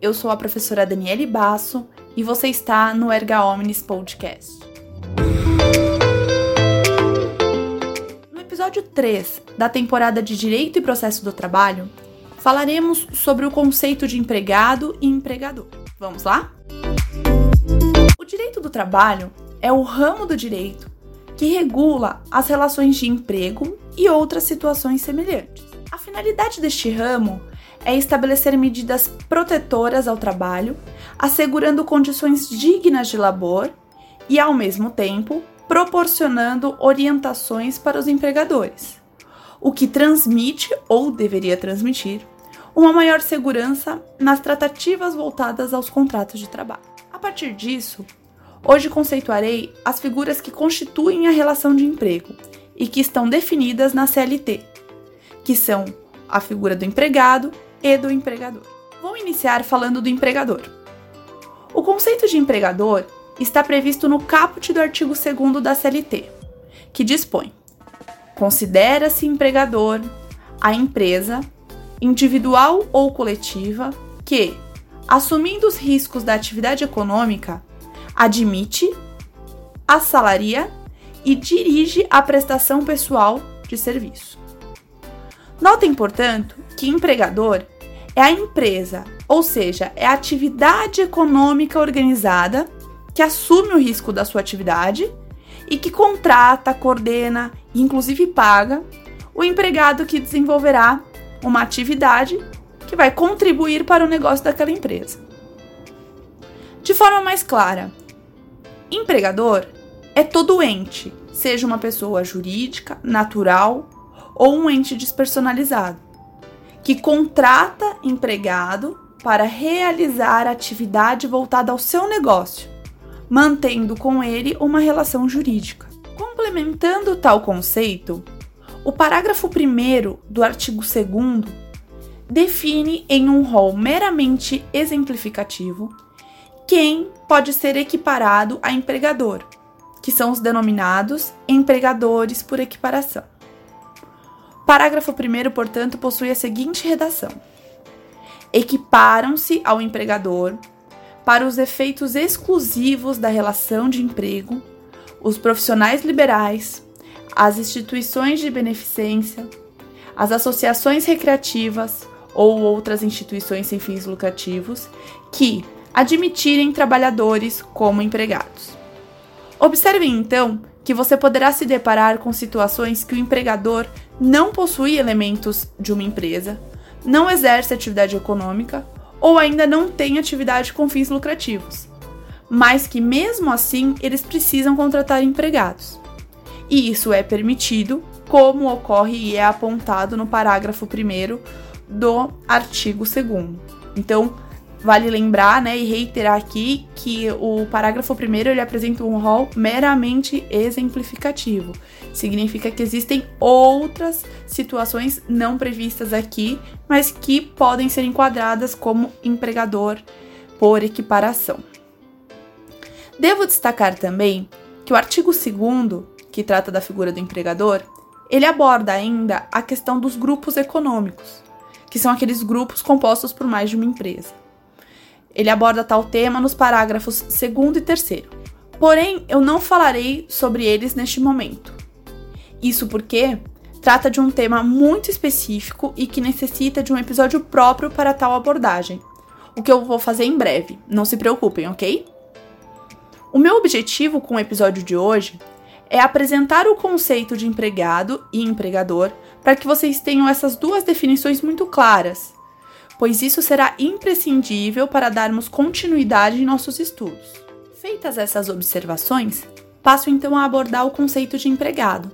eu sou a professora Daniele Basso e você está no Erga Omnis Podcast. No episódio 3 da temporada de Direito e Processo do Trabalho, falaremos sobre o conceito de empregado e empregador. Vamos lá? O direito do trabalho é o ramo do direito que regula as relações de emprego e outras situações semelhantes. A finalidade deste ramo é estabelecer medidas protetoras ao trabalho, assegurando condições dignas de labor e, ao mesmo tempo, proporcionando orientações para os empregadores, o que transmite ou deveria transmitir uma maior segurança nas tratativas voltadas aos contratos de trabalho. A partir disso, hoje conceituarei as figuras que constituem a relação de emprego e que estão definidas na CLT, que são a figura do empregado e do empregador. Vou iniciar falando do empregador. O conceito de empregador está previsto no caput do artigo 2 da CLT, que dispõe: considera-se empregador a empresa, individual ou coletiva, que, assumindo os riscos da atividade econômica, admite, assalaria e dirige a prestação pessoal de serviço. Notem, portanto, que empregador é a empresa, ou seja, é a atividade econômica organizada que assume o risco da sua atividade e que contrata, coordena e inclusive paga o empregado que desenvolverá uma atividade que vai contribuir para o negócio daquela empresa. De forma mais clara, empregador é todo ente, seja uma pessoa jurídica, natural ou um ente despersonalizado, que contrata empregado para realizar atividade voltada ao seu negócio, mantendo com ele uma relação jurídica. Complementando tal conceito, o parágrafo 1 do artigo 2 define em um rol meramente exemplificativo quem pode ser equiparado a empregador, que são os denominados empregadores por equiparação. Parágrafo 1, portanto, possui a seguinte redação: Equiparam-se ao empregador, para os efeitos exclusivos da relação de emprego, os profissionais liberais, as instituições de beneficência, as associações recreativas ou outras instituições sem fins lucrativos que admitirem trabalhadores como empregados. Observem então que você poderá se deparar com situações que o empregador não possui elementos de uma empresa, não exerce atividade econômica ou ainda não tem atividade com fins lucrativos, mas que mesmo assim eles precisam contratar empregados e isso é permitido, como ocorre e é apontado no parágrafo 1 do artigo 2. Então, vale lembrar né, e reiterar aqui que o parágrafo 1 ele apresenta um rol meramente exemplificativo. Significa que existem outras situações não previstas aqui, mas que podem ser enquadradas como empregador por equiparação. Devo destacar também que o artigo 2 que trata da figura do empregador, ele aborda ainda a questão dos grupos econômicos, que são aqueles grupos compostos por mais de uma empresa. Ele aborda tal tema nos parágrafos 2 e 3. Porém, eu não falarei sobre eles neste momento. Isso porque trata de um tema muito específico e que necessita de um episódio próprio para tal abordagem, o que eu vou fazer em breve, não se preocupem, ok? O meu objetivo com o episódio de hoje é apresentar o conceito de empregado e empregador para que vocês tenham essas duas definições muito claras, pois isso será imprescindível para darmos continuidade em nossos estudos. Feitas essas observações, passo então a abordar o conceito de empregado.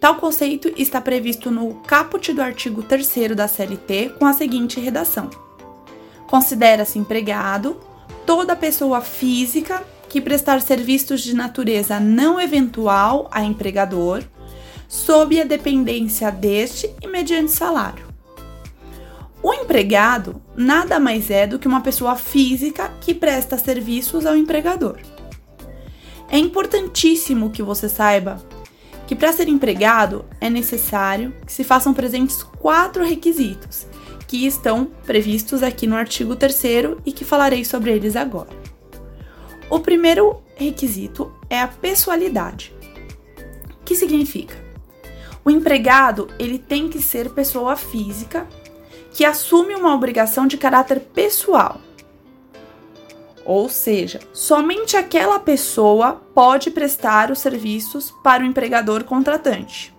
Tal conceito está previsto no caput do artigo 3 da CLT com a seguinte redação: Considera-se empregado toda pessoa física que prestar serviços de natureza não eventual a empregador, sob a dependência deste e mediante salário. O empregado nada mais é do que uma pessoa física que presta serviços ao empregador. É importantíssimo que você saiba que para ser empregado é necessário que se façam presentes quatro requisitos, que estão previstos aqui no artigo 3 e que falarei sobre eles agora. O primeiro requisito é a pessoalidade. O que significa? O empregado, ele tem que ser pessoa física que assume uma obrigação de caráter pessoal. Ou seja, somente aquela pessoa pode prestar os serviços para o empregador contratante.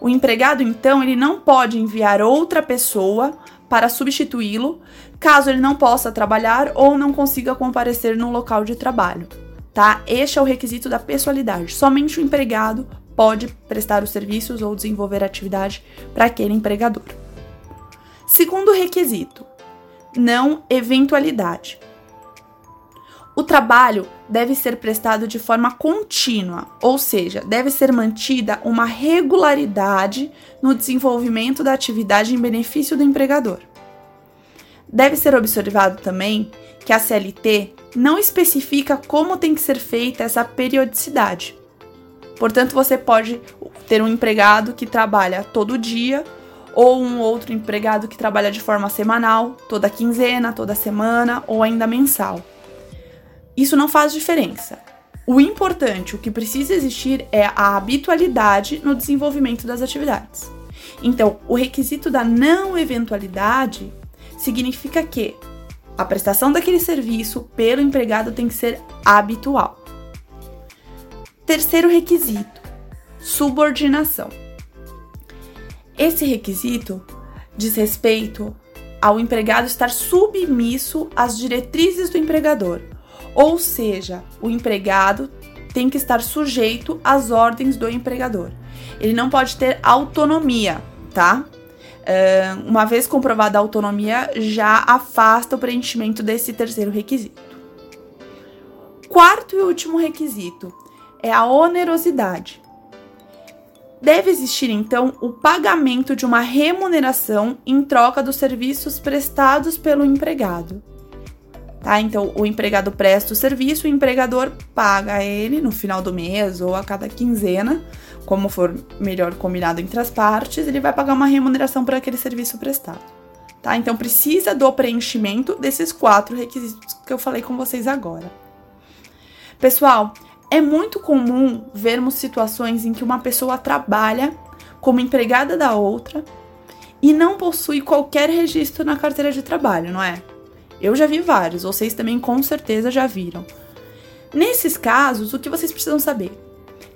O empregado, então, ele não pode enviar outra pessoa para substituí-lo, caso ele não possa trabalhar ou não consiga comparecer no local de trabalho tá? Este é o requisito da pessoalidade. Somente o empregado pode prestar os serviços ou desenvolver atividade para aquele empregador. Segundo requisito, não eventualidade. O trabalho deve ser prestado de forma contínua, ou seja, deve ser mantida uma regularidade no desenvolvimento da atividade em benefício do empregador. Deve ser observado também que a CLT não especifica como tem que ser feita essa periodicidade. Portanto, você pode ter um empregado que trabalha todo dia ou um outro empregado que trabalha de forma semanal, toda quinzena, toda semana ou ainda mensal. Isso não faz diferença. O importante, o que precisa existir é a habitualidade no desenvolvimento das atividades. Então, o requisito da não eventualidade significa que a prestação daquele serviço pelo empregado tem que ser habitual. Terceiro requisito: subordinação. Esse requisito diz respeito ao empregado estar submisso às diretrizes do empregador, ou seja, o empregado tem que estar sujeito às ordens do empregador. Ele não pode ter autonomia, tá? Uma vez comprovada a autonomia, já afasta o preenchimento desse terceiro requisito. Quarto e último requisito é a onerosidade. Deve existir, então, o pagamento de uma remuneração em troca dos serviços prestados pelo empregado. Tá? Então, o empregado presta o serviço, o empregador paga ele no final do mês ou a cada quinzena como for melhor combinado entre as partes, ele vai pagar uma remuneração por aquele serviço prestado. Tá? Então precisa do preenchimento desses quatro requisitos que eu falei com vocês agora. Pessoal, é muito comum vermos situações em que uma pessoa trabalha como empregada da outra e não possui qualquer registro na carteira de trabalho, não é? Eu já vi vários, vocês também com certeza já viram. Nesses casos, o que vocês precisam saber?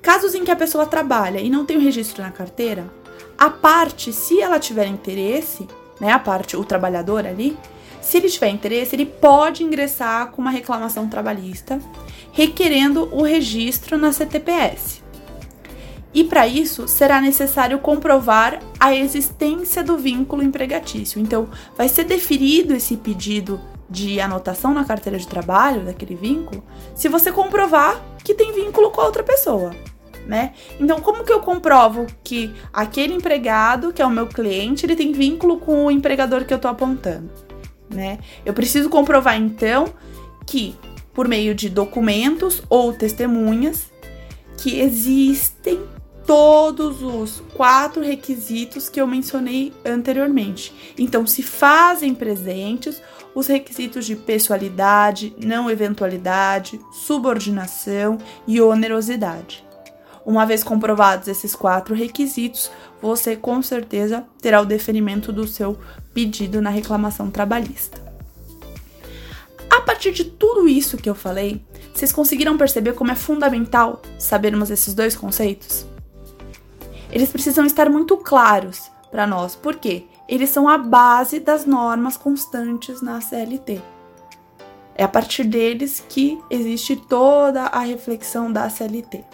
Casos em que a pessoa trabalha e não tem o registro na carteira, a parte, se ela tiver interesse, né, a parte, o trabalhador ali, se ele tiver interesse, ele pode ingressar com uma reclamação trabalhista requerendo o registro na CTPS. E para isso será necessário comprovar a existência do vínculo empregatício. Então, vai ser deferido esse pedido de anotação na carteira de trabalho daquele vínculo se você comprovar que tem vínculo com a outra pessoa né? Então, como que eu comprovo que aquele empregado, que é o meu cliente, ele tem vínculo com o empregador que eu tô apontando, né? Eu preciso comprovar então que por meio de documentos ou testemunhas que existem todos os quatro requisitos que eu mencionei anteriormente. Então, se fazem presentes os requisitos de pessoalidade, não eventualidade, subordinação e onerosidade. Uma vez comprovados esses quatro requisitos, você com certeza terá o deferimento do seu pedido na reclamação trabalhista. A partir de tudo isso que eu falei, vocês conseguiram perceber como é fundamental sabermos esses dois conceitos? Eles precisam estar muito claros para nós, porque eles são a base das normas constantes na CLT. É a partir deles que existe toda a reflexão da CLT.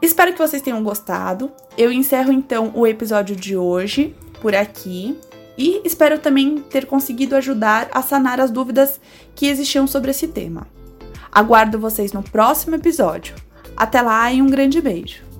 Espero que vocês tenham gostado. Eu encerro então o episódio de hoje por aqui e espero também ter conseguido ajudar a sanar as dúvidas que existiam sobre esse tema. Aguardo vocês no próximo episódio. Até lá e um grande beijo!